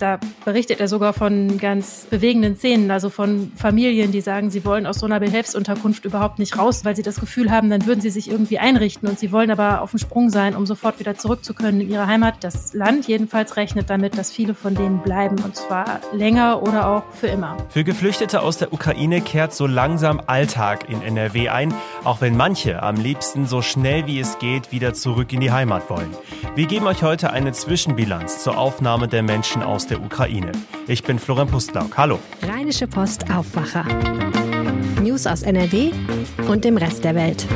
Da berichtet er sogar von ganz bewegenden Szenen, also von Familien, die sagen, sie wollen aus so einer Behelfsunterkunft überhaupt nicht raus, weil sie das Gefühl haben, dann würden sie sich irgendwie einrichten und sie wollen aber auf dem Sprung sein, um sofort wieder zurück zu können in ihre Heimat. Das Land jedenfalls rechnet damit, dass viele von denen bleiben und zwar länger oder auch für immer. Für Geflüchtete aus der Ukraine kehrt so langsam Alltag in NRW ein, auch wenn manche am liebsten so schnell wie es geht wieder zurück in die Heimat wollen. Wir geben euch heute eine Zwischenbilanz zur Aufnahme der Menschen aus der Ukraine. Ich bin Florian Pustlauk. Hallo. Rheinische Post Aufwacher. News aus NRW und dem Rest der Welt.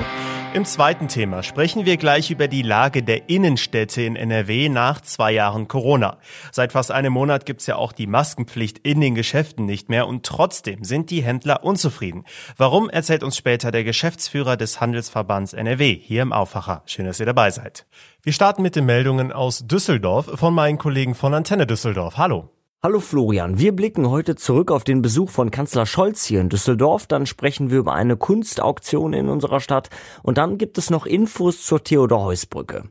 Im zweiten Thema sprechen wir gleich über die Lage der Innenstädte in NRW nach zwei Jahren Corona. Seit fast einem Monat gibt's ja auch die Maskenpflicht in den Geschäften nicht mehr und trotzdem sind die Händler unzufrieden. Warum erzählt uns später der Geschäftsführer des Handelsverbands NRW hier im Aufwacher. Schön, dass ihr dabei seid. Wir starten mit den Meldungen aus Düsseldorf von meinen Kollegen von Antenne Düsseldorf. Hallo. Hallo Florian, wir blicken heute zurück auf den Besuch von Kanzler Scholz hier in Düsseldorf, dann sprechen wir über eine Kunstauktion in unserer Stadt und dann gibt es noch Infos zur Theodor-Heuss-Brücke.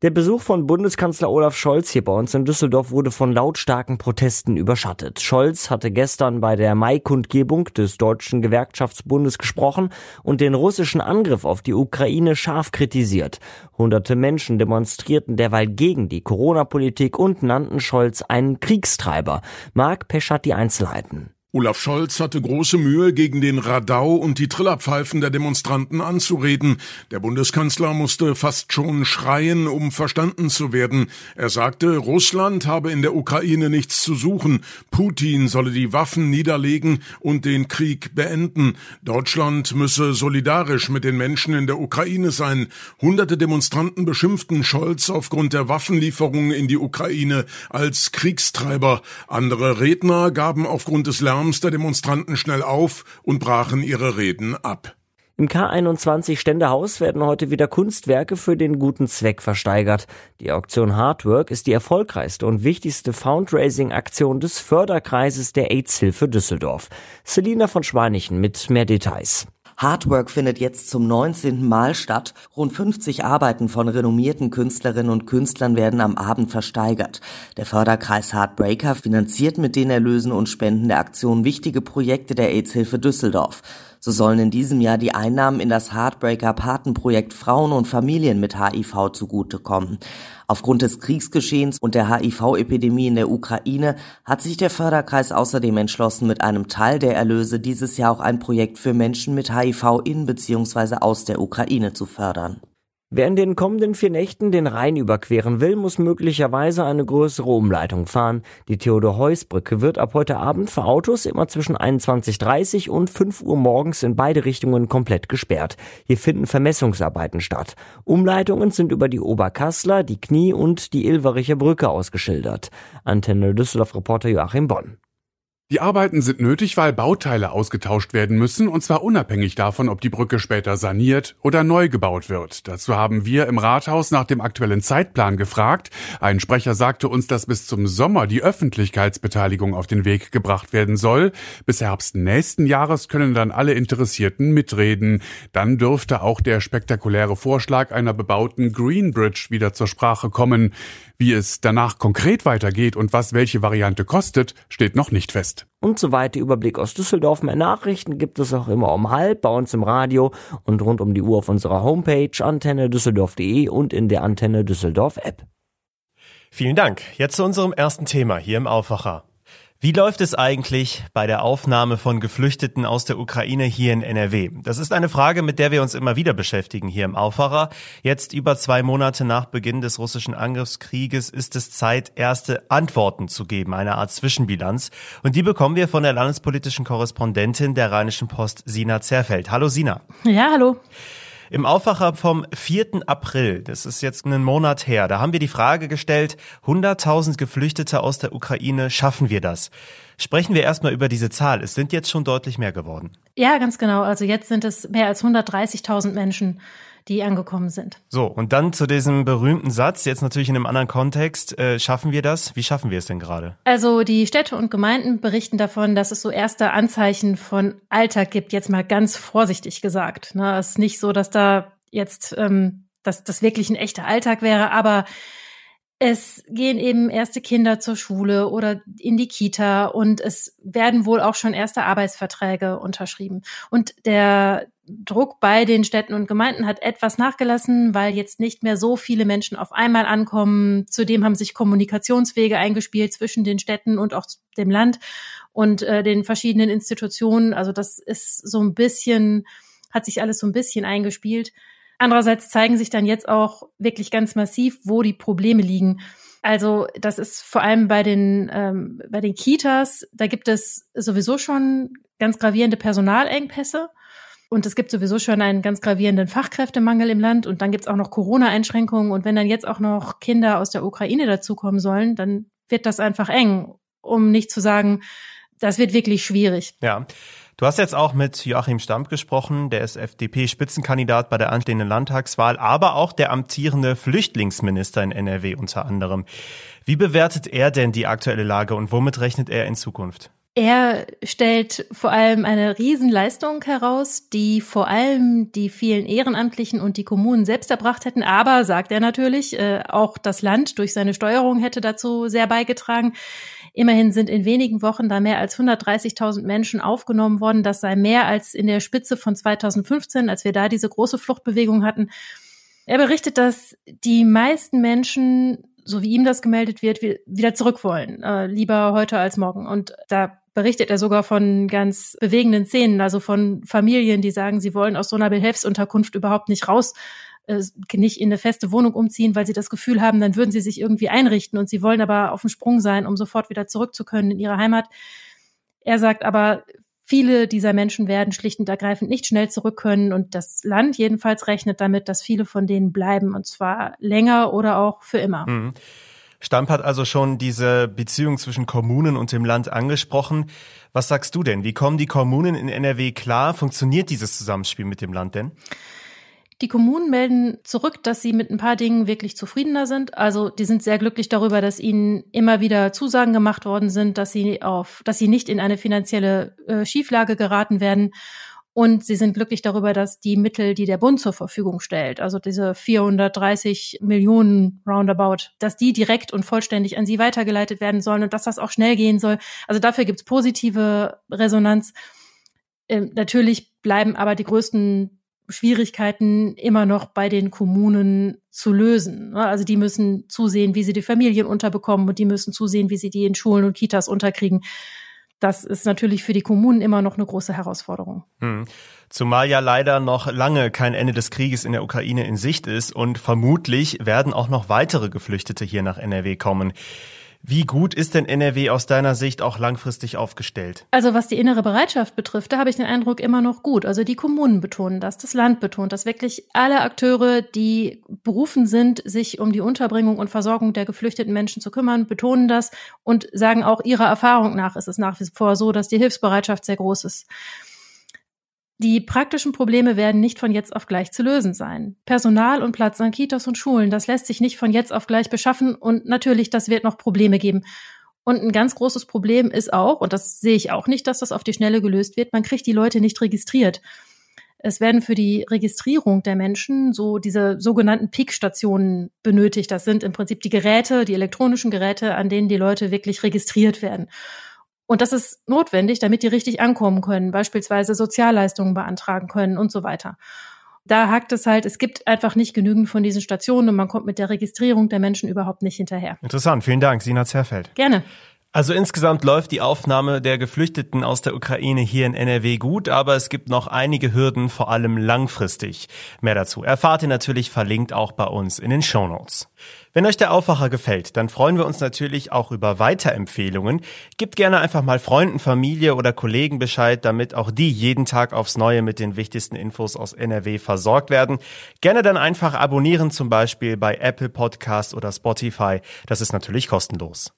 Der Besuch von Bundeskanzler Olaf Scholz hier bei uns in Düsseldorf wurde von lautstarken Protesten überschattet. Scholz hatte gestern bei der Mai-Kundgebung des Deutschen Gewerkschaftsbundes gesprochen und den russischen Angriff auf die Ukraine scharf kritisiert. Hunderte Menschen demonstrierten derweil gegen die Corona-Politik und nannten Scholz einen Kriegstreiber. Marc Pesch hat die Einzelheiten. Olaf Scholz hatte große Mühe, gegen den Radau und die Trillerpfeifen der Demonstranten anzureden. Der Bundeskanzler musste fast schon schreien, um verstanden zu werden. Er sagte, Russland habe in der Ukraine nichts zu suchen. Putin solle die Waffen niederlegen und den Krieg beenden. Deutschland müsse solidarisch mit den Menschen in der Ukraine sein. Hunderte Demonstranten beschimpften Scholz aufgrund der Waffenlieferungen in die Ukraine als Kriegstreiber. Andere Redner gaben aufgrund des Lärms Lärms der Demonstranten schnell auf und brachen ihre Reden ab. Im K21 Ständehaus werden heute wieder Kunstwerke für den guten Zweck versteigert. Die Auktion Hardwork ist die erfolgreichste und wichtigste Fundraising-Aktion des Förderkreises der AIDS-Hilfe Düsseldorf. Selina von Schweinichen mit mehr Details. Hardwork findet jetzt zum 19. Mal statt. Rund 50 Arbeiten von renommierten Künstlerinnen und Künstlern werden am Abend versteigert. Der Förderkreis Heartbreaker finanziert mit den Erlösen und Spenden der Aktion wichtige Projekte der AIDS-Hilfe Düsseldorf. So sollen in diesem Jahr die Einnahmen in das Heartbreaker Patenprojekt Frauen und Familien mit HIV zugutekommen. Aufgrund des Kriegsgeschehens und der HIV-Epidemie in der Ukraine hat sich der Förderkreis außerdem entschlossen, mit einem Teil der Erlöse dieses Jahr auch ein Projekt für Menschen mit HIV in bzw. aus der Ukraine zu fördern. Wer in den kommenden vier Nächten den Rhein überqueren will, muss möglicherweise eine größere Umleitung fahren. Die Theodor-Heuss-Brücke wird ab heute Abend für Autos immer zwischen 21.30 und 5 Uhr morgens in beide Richtungen komplett gesperrt. Hier finden Vermessungsarbeiten statt. Umleitungen sind über die Oberkassler, die Knie und die Ilvericher Brücke ausgeschildert. Antenne Düsseldorf-Reporter Joachim Bonn. Die Arbeiten sind nötig, weil Bauteile ausgetauscht werden müssen, und zwar unabhängig davon, ob die Brücke später saniert oder neu gebaut wird. Dazu haben wir im Rathaus nach dem aktuellen Zeitplan gefragt. Ein Sprecher sagte uns, dass bis zum Sommer die Öffentlichkeitsbeteiligung auf den Weg gebracht werden soll. Bis Herbst nächsten Jahres können dann alle Interessierten mitreden. Dann dürfte auch der spektakuläre Vorschlag einer bebauten Green Bridge wieder zur Sprache kommen. Wie es danach konkret weitergeht und was welche Variante kostet, steht noch nicht fest. Und so weiter Überblick aus Düsseldorf. Mehr Nachrichten gibt es auch immer um halb bei uns im Radio und rund um die Uhr auf unserer Homepage antenne düsseldorf.de und in der Antenne Düsseldorf App. Vielen Dank. Jetzt zu unserem ersten Thema hier im Aufwacher. Wie läuft es eigentlich bei der Aufnahme von Geflüchteten aus der Ukraine hier in NRW? Das ist eine Frage, mit der wir uns immer wieder beschäftigen hier im Aufwacher. Jetzt über zwei Monate nach Beginn des russischen Angriffskrieges ist es Zeit, erste Antworten zu geben, eine Art Zwischenbilanz. Und die bekommen wir von der landespolitischen Korrespondentin der Rheinischen Post, Sina Zerfeld. Hallo Sina. Ja, hallo. Im Aufwacher vom 4. April, das ist jetzt einen Monat her, da haben wir die Frage gestellt, 100.000 Geflüchtete aus der Ukraine, schaffen wir das? Sprechen wir erstmal über diese Zahl. Es sind jetzt schon deutlich mehr geworden. Ja, ganz genau. Also jetzt sind es mehr als 130.000 Menschen, die angekommen sind. So, und dann zu diesem berühmten Satz, jetzt natürlich in einem anderen Kontext, äh, schaffen wir das? Wie schaffen wir es denn gerade? Also die Städte und Gemeinden berichten davon, dass es so erste Anzeichen von Alltag gibt, jetzt mal ganz vorsichtig gesagt. Ne, es ist nicht so, dass da jetzt ähm, dass das wirklich ein echter Alltag wäre, aber es gehen eben erste Kinder zur Schule oder in die Kita und es werden wohl auch schon erste Arbeitsverträge unterschrieben. Und der Druck bei den Städten und Gemeinden hat etwas nachgelassen, weil jetzt nicht mehr so viele Menschen auf einmal ankommen. Zudem haben sich Kommunikationswege eingespielt zwischen den Städten und auch dem Land und äh, den verschiedenen Institutionen. Also das ist so ein bisschen, hat sich alles so ein bisschen eingespielt. Andererseits zeigen sich dann jetzt auch wirklich ganz massiv, wo die Probleme liegen. Also das ist vor allem bei den, ähm, bei den Kitas, da gibt es sowieso schon ganz gravierende Personalengpässe. Und es gibt sowieso schon einen ganz gravierenden Fachkräftemangel im Land. Und dann gibt es auch noch Corona-Einschränkungen. Und wenn dann jetzt auch noch Kinder aus der Ukraine dazukommen sollen, dann wird das einfach eng, um nicht zu sagen, das wird wirklich schwierig. Ja. Du hast jetzt auch mit Joachim Stamp gesprochen, der ist FDP-Spitzenkandidat bei der anstehenden Landtagswahl, aber auch der amtierende Flüchtlingsminister in NRW unter anderem. Wie bewertet er denn die aktuelle Lage und womit rechnet er in Zukunft? Er stellt vor allem eine Riesenleistung heraus, die vor allem die vielen Ehrenamtlichen und die Kommunen selbst erbracht hätten. Aber, sagt er natürlich, äh, auch das Land durch seine Steuerung hätte dazu sehr beigetragen. Immerhin sind in wenigen Wochen da mehr als 130.000 Menschen aufgenommen worden. Das sei mehr als in der Spitze von 2015, als wir da diese große Fluchtbewegung hatten. Er berichtet, dass die meisten Menschen, so wie ihm das gemeldet wird, wieder zurück wollen. Äh, lieber heute als morgen. Und da berichtet er sogar von ganz bewegenden Szenen, also von Familien, die sagen, sie wollen aus so einer Behelfsunterkunft überhaupt nicht raus äh, nicht in eine feste Wohnung umziehen, weil sie das Gefühl haben, dann würden sie sich irgendwie einrichten und sie wollen aber auf dem Sprung sein, um sofort wieder zurück zu können in ihre Heimat. Er sagt aber, viele dieser Menschen werden schlicht und ergreifend nicht schnell zurück können und das Land jedenfalls rechnet damit, dass viele von denen bleiben und zwar länger oder auch für immer. Mhm. Stamp hat also schon diese Beziehung zwischen Kommunen und dem Land angesprochen. Was sagst du denn? Wie kommen die Kommunen in NRW klar? Funktioniert dieses Zusammenspiel mit dem Land denn? Die Kommunen melden zurück, dass sie mit ein paar Dingen wirklich zufriedener sind. Also die sind sehr glücklich darüber, dass ihnen immer wieder Zusagen gemacht worden sind, dass sie auf, dass sie nicht in eine finanzielle äh, Schieflage geraten werden. Und sie sind glücklich darüber, dass die Mittel, die der Bund zur Verfügung stellt, also diese 430 Millionen Roundabout, dass die direkt und vollständig an sie weitergeleitet werden sollen und dass das auch schnell gehen soll. Also dafür gibt's positive Resonanz. Ähm, natürlich bleiben aber die größten Schwierigkeiten immer noch bei den Kommunen zu lösen. Ne? Also die müssen zusehen, wie sie die Familien unterbekommen und die müssen zusehen, wie sie die in Schulen und Kitas unterkriegen. Das ist natürlich für die Kommunen immer noch eine große Herausforderung. Hm. Zumal ja leider noch lange kein Ende des Krieges in der Ukraine in Sicht ist und vermutlich werden auch noch weitere Geflüchtete hier nach NRW kommen. Wie gut ist denn NRW aus deiner Sicht auch langfristig aufgestellt? Also was die innere Bereitschaft betrifft, da habe ich den Eindruck immer noch gut. Also die Kommunen betonen das, das Land betont das, wirklich alle Akteure, die berufen sind, sich um die Unterbringung und Versorgung der geflüchteten Menschen zu kümmern, betonen das und sagen auch ihrer Erfahrung nach ist es nach wie vor so, dass die Hilfsbereitschaft sehr groß ist. Die praktischen Probleme werden nicht von jetzt auf gleich zu lösen sein. Personal und Platz an Kitas und Schulen, das lässt sich nicht von jetzt auf gleich beschaffen und natürlich, das wird noch Probleme geben. Und ein ganz großes Problem ist auch, und das sehe ich auch nicht, dass das auf die Schnelle gelöst wird, man kriegt die Leute nicht registriert. Es werden für die Registrierung der Menschen so diese sogenannten Peak-Stationen benötigt. Das sind im Prinzip die Geräte, die elektronischen Geräte, an denen die Leute wirklich registriert werden. Und das ist notwendig, damit die richtig ankommen können, beispielsweise Sozialleistungen beantragen können und so weiter. Da hakt es halt, es gibt einfach nicht genügend von diesen Stationen und man kommt mit der Registrierung der Menschen überhaupt nicht hinterher. Interessant, vielen Dank, Sina Zerfeld. Gerne. Also insgesamt läuft die Aufnahme der Geflüchteten aus der Ukraine hier in NRW gut, aber es gibt noch einige Hürden, vor allem langfristig. Mehr dazu erfahrt ihr natürlich verlinkt auch bei uns in den Shownotes. Wenn euch der Aufwacher gefällt, dann freuen wir uns natürlich auch über Weiterempfehlungen. Gebt gerne einfach mal Freunden, Familie oder Kollegen Bescheid, damit auch die jeden Tag aufs Neue mit den wichtigsten Infos aus NRW versorgt werden. Gerne dann einfach abonnieren, zum Beispiel bei Apple Podcast oder Spotify. Das ist natürlich kostenlos.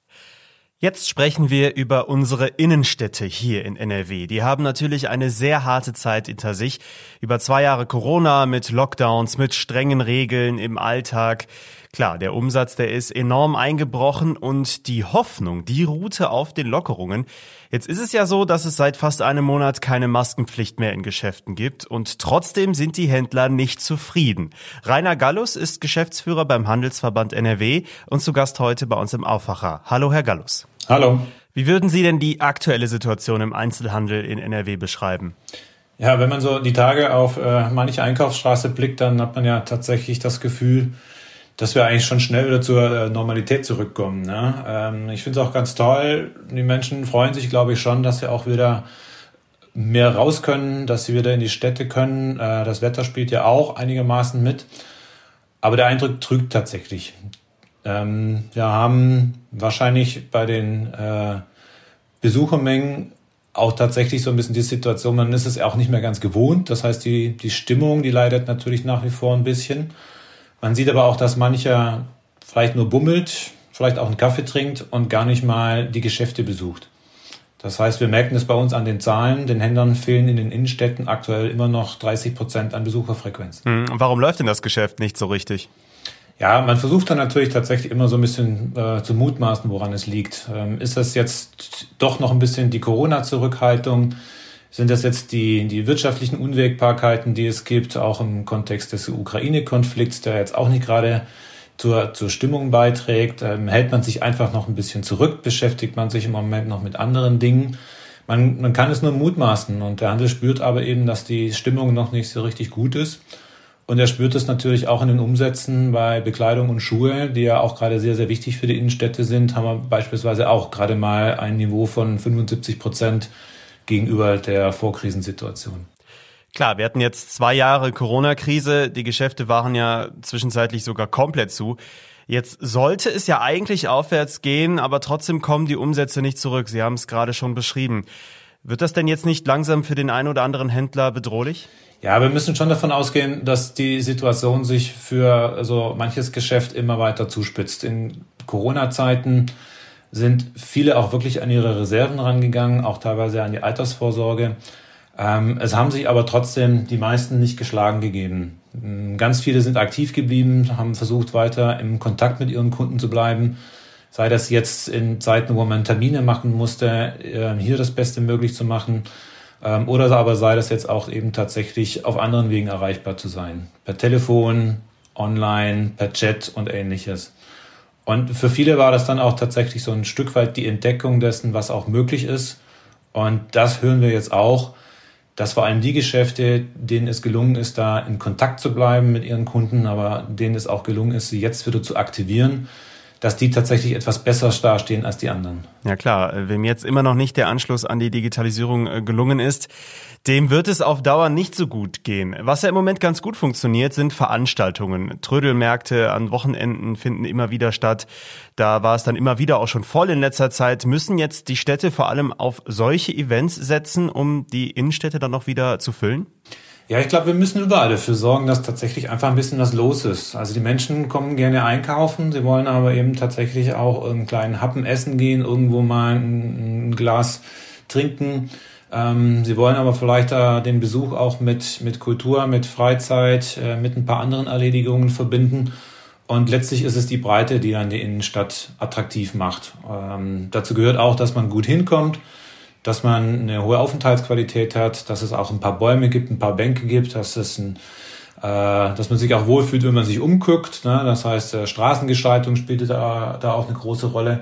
Jetzt sprechen wir über unsere Innenstädte hier in NRW. Die haben natürlich eine sehr harte Zeit hinter sich. Über zwei Jahre Corona mit Lockdowns, mit strengen Regeln im Alltag. Klar, der Umsatz, der ist enorm eingebrochen und die Hoffnung, die ruhte auf den Lockerungen. Jetzt ist es ja so, dass es seit fast einem Monat keine Maskenpflicht mehr in Geschäften gibt und trotzdem sind die Händler nicht zufrieden. Rainer Gallus ist Geschäftsführer beim Handelsverband NRW und zu Gast heute bei uns im Aufwacher. Hallo, Herr Gallus. Hallo. Wie würden Sie denn die aktuelle Situation im Einzelhandel in NRW beschreiben? Ja, wenn man so die Tage auf äh, manche Einkaufsstraße blickt, dann hat man ja tatsächlich das Gefühl, dass wir eigentlich schon schnell wieder zur äh, Normalität zurückkommen. Ne? Ähm, ich finde es auch ganz toll. Die Menschen freuen sich, glaube ich, schon, dass sie auch wieder mehr raus können, dass sie wieder in die Städte können. Äh, das Wetter spielt ja auch einigermaßen mit. Aber der Eindruck trügt tatsächlich. Ähm, wir haben wahrscheinlich bei den äh, Besuchermengen auch tatsächlich so ein bisschen die Situation, man ist es auch nicht mehr ganz gewohnt. Das heißt, die, die Stimmung, die leidet natürlich nach wie vor ein bisschen. Man sieht aber auch, dass mancher vielleicht nur bummelt, vielleicht auch einen Kaffee trinkt und gar nicht mal die Geschäfte besucht. Das heißt, wir merken es bei uns an den Zahlen. Den Händlern fehlen in den Innenstädten aktuell immer noch 30 Prozent an Besucherfrequenz. Hm, warum läuft denn das Geschäft nicht so richtig? Ja, man versucht dann natürlich tatsächlich immer so ein bisschen äh, zu mutmaßen, woran es liegt. Ähm, ist das jetzt doch noch ein bisschen die Corona-Zurückhaltung? Sind das jetzt die, die wirtschaftlichen Unwägbarkeiten, die es gibt, auch im Kontext des Ukraine-Konflikts, der jetzt auch nicht gerade zur, zur Stimmung beiträgt? Ähm, hält man sich einfach noch ein bisschen zurück? Beschäftigt man sich im Moment noch mit anderen Dingen? Man, man kann es nur mutmaßen und der Handel spürt aber eben, dass die Stimmung noch nicht so richtig gut ist. Und er spürt es natürlich auch in den Umsätzen bei Bekleidung und Schuhe, die ja auch gerade sehr, sehr wichtig für die Innenstädte sind, haben wir beispielsweise auch gerade mal ein Niveau von 75 Prozent gegenüber der Vorkrisensituation. Klar, wir hatten jetzt zwei Jahre Corona-Krise. Die Geschäfte waren ja zwischenzeitlich sogar komplett zu. Jetzt sollte es ja eigentlich aufwärts gehen, aber trotzdem kommen die Umsätze nicht zurück. Sie haben es gerade schon beschrieben. Wird das denn jetzt nicht langsam für den einen oder anderen Händler bedrohlich? Ja, wir müssen schon davon ausgehen, dass die Situation sich für also manches Geschäft immer weiter zuspitzt. In Corona-Zeiten sind viele auch wirklich an ihre Reserven rangegangen, auch teilweise an die Altersvorsorge. Ähm, es haben sich aber trotzdem die meisten nicht geschlagen gegeben. Ähm, ganz viele sind aktiv geblieben, haben versucht, weiter im Kontakt mit ihren Kunden zu bleiben. Sei das jetzt in Zeiten, wo man Termine machen musste, äh, hier das Beste möglich zu machen ähm, oder aber sei das jetzt auch eben tatsächlich auf anderen Wegen erreichbar zu sein. Per Telefon, online, per Chat und ähnliches. Und für viele war das dann auch tatsächlich so ein Stück weit die Entdeckung dessen, was auch möglich ist. Und das hören wir jetzt auch, dass vor allem die Geschäfte, denen es gelungen ist, da in Kontakt zu bleiben mit ihren Kunden, aber denen es auch gelungen ist, sie jetzt wieder zu aktivieren, dass die tatsächlich etwas besser dastehen als die anderen. Ja klar, wem jetzt immer noch nicht der Anschluss an die Digitalisierung äh, gelungen ist, dem wird es auf Dauer nicht so gut gehen. Was ja im Moment ganz gut funktioniert, sind Veranstaltungen. Trödelmärkte an Wochenenden finden immer wieder statt. Da war es dann immer wieder auch schon voll in letzter Zeit. Müssen jetzt die Städte vor allem auf solche Events setzen, um die Innenstädte dann noch wieder zu füllen? Ja, ich glaube, wir müssen überall dafür sorgen, dass tatsächlich einfach ein bisschen was los ist. Also die Menschen kommen gerne einkaufen, sie wollen aber eben tatsächlich auch einen kleinen Happen essen gehen, irgendwo mal ein, Glas trinken. Ähm, sie wollen aber vielleicht da den Besuch auch mit, mit Kultur, mit Freizeit, äh, mit ein paar anderen Erledigungen verbinden. Und letztlich ist es die Breite, die dann die Innenstadt attraktiv macht. Ähm, dazu gehört auch, dass man gut hinkommt dass man eine hohe Aufenthaltsqualität hat, dass es auch ein paar Bäume gibt, ein paar Bänke gibt, dass es ein äh, dass man sich auch wohlfühlt, wenn man sich umguckt. Ne? Das heißt, äh, Straßengestaltung spielt da, da auch eine große Rolle.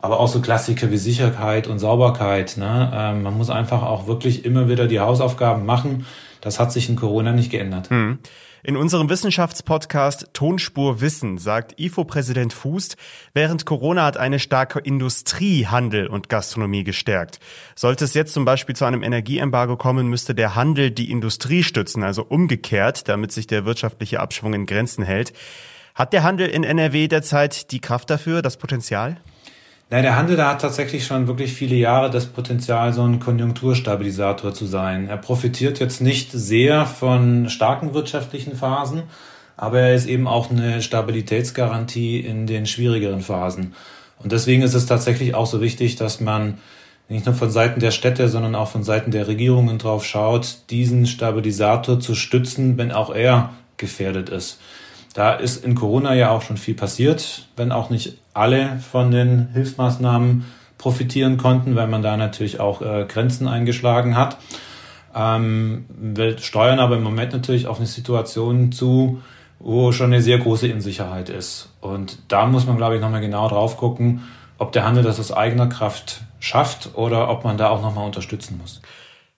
Aber auch so Klassiker wie Sicherheit und Sauberkeit. Ne? Ähm, man muss einfach auch wirklich immer wieder die Hausaufgaben machen. Das hat sich in Corona nicht geändert. Hm. In unserem Wissenschaftspodcast Tonspur Wissen sagt IFO-Präsident Fußt, während Corona hat eine starke Industrie Handel und Gastronomie gestärkt. Sollte es jetzt zum Beispiel zu einem Energieembargo kommen, müsste der Handel die Industrie stützen, also umgekehrt, damit sich der wirtschaftliche Abschwung in Grenzen hält. Hat der Handel in NRW derzeit die Kraft dafür, das Potenzial? Nein, der Handel, da hat tatsächlich schon wirklich viele Jahre das Potenzial, so ein Konjunkturstabilisator zu sein. Er profitiert jetzt nicht sehr von starken wirtschaftlichen Phasen, aber er ist eben auch eine Stabilitätsgarantie in den schwierigeren Phasen. Und deswegen ist es tatsächlich auch so wichtig, dass man nicht nur von Seiten der Städte, sondern auch von Seiten der Regierungen drauf schaut, diesen Stabilisator zu stützen, wenn auch er gefährdet ist. Da ist in Corona ja auch schon viel passiert, wenn auch nicht alle von den Hilfsmaßnahmen profitieren konnten, weil man da natürlich auch äh, Grenzen eingeschlagen hat. Ähm, wir steuern aber im Moment natürlich auf eine Situation zu, wo schon eine sehr große Unsicherheit ist. Und da muss man, glaube ich, nochmal genau drauf gucken, ob der Handel das aus eigener Kraft schafft oder ob man da auch nochmal unterstützen muss.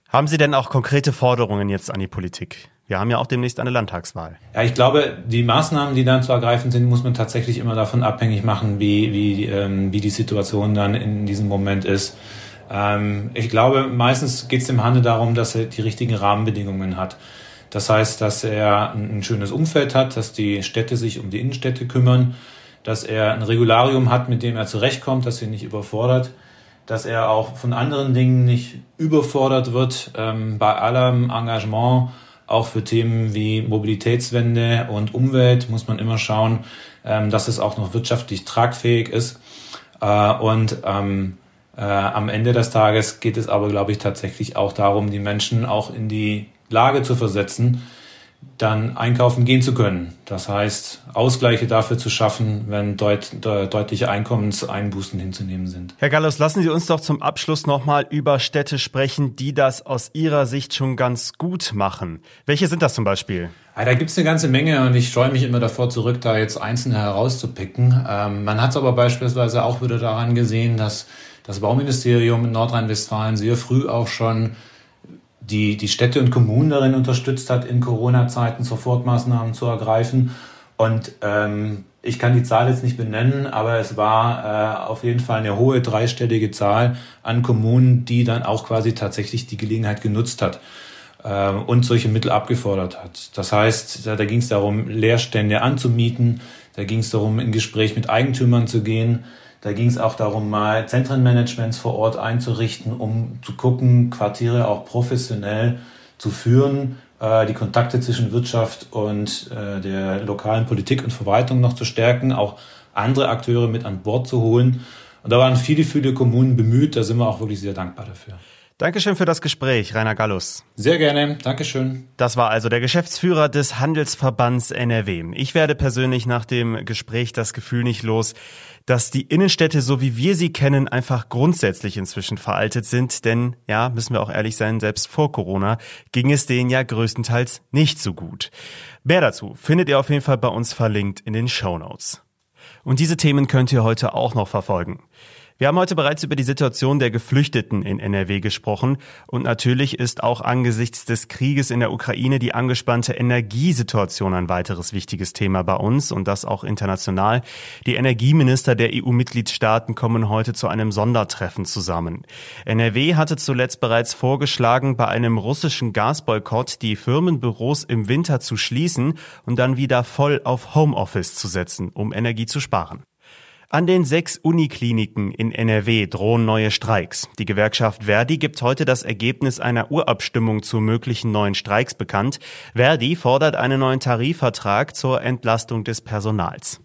Haben Sie denn auch konkrete Forderungen jetzt an die Politik? Wir haben ja auch demnächst eine Landtagswahl. Ja, ich glaube, die Maßnahmen, die dann zu ergreifen sind, muss man tatsächlich immer davon abhängig machen, wie, wie, ähm, wie die Situation dann in diesem Moment ist. Ähm, ich glaube, meistens geht es dem Handel darum, dass er die richtigen Rahmenbedingungen hat. Das heißt, dass er ein schönes Umfeld hat, dass die Städte sich um die Innenstädte kümmern, dass er ein Regularium hat, mit dem er zurechtkommt, dass er nicht überfordert, dass er auch von anderen Dingen nicht überfordert wird. Ähm, bei allem Engagement auch für Themen wie Mobilitätswende und Umwelt muss man immer schauen, ähm, dass es auch noch wirtschaftlich tragfähig ist. Äh, und ähm, äh, am Ende des Tages geht es aber, glaube ich, tatsächlich auch darum, die Menschen auch in die Lage zu versetzen, dann einkaufen gehen zu können. Das heißt, Ausgleiche dafür zu schaffen, wenn deut deutliche Einkommenseinbußen hinzunehmen sind. Herr Gallus, lassen Sie uns doch zum Abschluss nochmal über Städte sprechen, die das aus Ihrer Sicht schon ganz gut machen. Welche sind das zum Beispiel? Ja, da gibt es eine ganze Menge und ich scheue mich immer davor zurück, da jetzt einzelne herauszupicken. Ähm, man hat es aber beispielsweise auch wieder daran gesehen, dass das Bauministerium in Nordrhein-Westfalen sehr früh auch schon die, die Städte und Kommunen darin unterstützt hat, in Corona-Zeiten Sofortmaßnahmen zu ergreifen. Und ähm, ich kann die Zahl jetzt nicht benennen, aber es war äh, auf jeden Fall eine hohe dreistellige Zahl an Kommunen, die dann auch quasi tatsächlich die Gelegenheit genutzt hat äh, und solche Mittel abgefordert hat. Das heißt, da, da ging es darum, Leerstände anzumieten, da ging es darum, in Gespräch mit Eigentümern zu gehen, da ging es auch darum, mal Zentrenmanagements vor Ort einzurichten, um zu gucken, Quartiere auch professionell zu führen, äh, die Kontakte zwischen Wirtschaft und äh, der lokalen Politik und Verwaltung noch zu stärken, auch andere Akteure mit an Bord zu holen. Und da waren viele, viele Kommunen bemüht. Da sind wir auch wirklich sehr dankbar dafür. Dankeschön für das Gespräch, Rainer Gallus. Sehr gerne, Dankeschön. Das war also der Geschäftsführer des Handelsverbands NRW. Ich werde persönlich nach dem Gespräch das Gefühl nicht los, dass die Innenstädte, so wie wir sie kennen, einfach grundsätzlich inzwischen veraltet sind. Denn, ja, müssen wir auch ehrlich sein, selbst vor Corona ging es denen ja größtenteils nicht so gut. Mehr dazu findet ihr auf jeden Fall bei uns verlinkt in den Show Notes. Und diese Themen könnt ihr heute auch noch verfolgen. Wir haben heute bereits über die Situation der Geflüchteten in NRW gesprochen und natürlich ist auch angesichts des Krieges in der Ukraine die angespannte Energiesituation ein weiteres wichtiges Thema bei uns und das auch international. Die Energieminister der EU-Mitgliedstaaten kommen heute zu einem Sondertreffen zusammen. NRW hatte zuletzt bereits vorgeschlagen, bei einem russischen Gasboykott die Firmenbüros im Winter zu schließen und dann wieder voll auf Homeoffice zu setzen, um Energie zu sparen. An den sechs Unikliniken in NRW drohen neue Streiks. Die Gewerkschaft Verdi gibt heute das Ergebnis einer Urabstimmung zu möglichen neuen Streiks bekannt. Verdi fordert einen neuen Tarifvertrag zur Entlastung des Personals.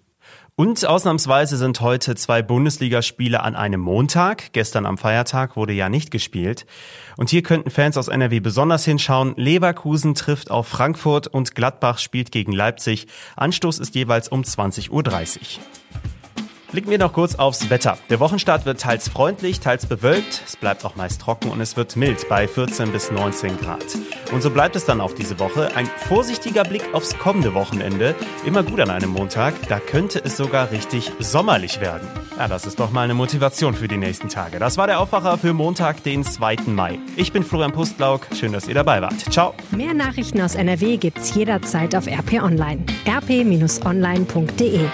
Und ausnahmsweise sind heute zwei Bundesligaspiele an einem Montag. Gestern am Feiertag wurde ja nicht gespielt. Und hier könnten Fans aus NRW besonders hinschauen. Leverkusen trifft auf Frankfurt und Gladbach spielt gegen Leipzig. Anstoß ist jeweils um 20.30 Uhr. Blicken wir noch kurz aufs Wetter. Der Wochenstart wird teils freundlich, teils bewölkt. Es bleibt auch meist trocken und es wird mild bei 14 bis 19 Grad. Und so bleibt es dann auch diese Woche. Ein vorsichtiger Blick aufs kommende Wochenende. Immer gut an einem Montag. Da könnte es sogar richtig sommerlich werden. Ja, das ist doch mal eine Motivation für die nächsten Tage. Das war der Aufwacher für Montag, den 2. Mai. Ich bin Florian Pustlauk. Schön, dass ihr dabei wart. Ciao. Mehr Nachrichten aus NRW gibt's jederzeit auf RP Online. rp-online.de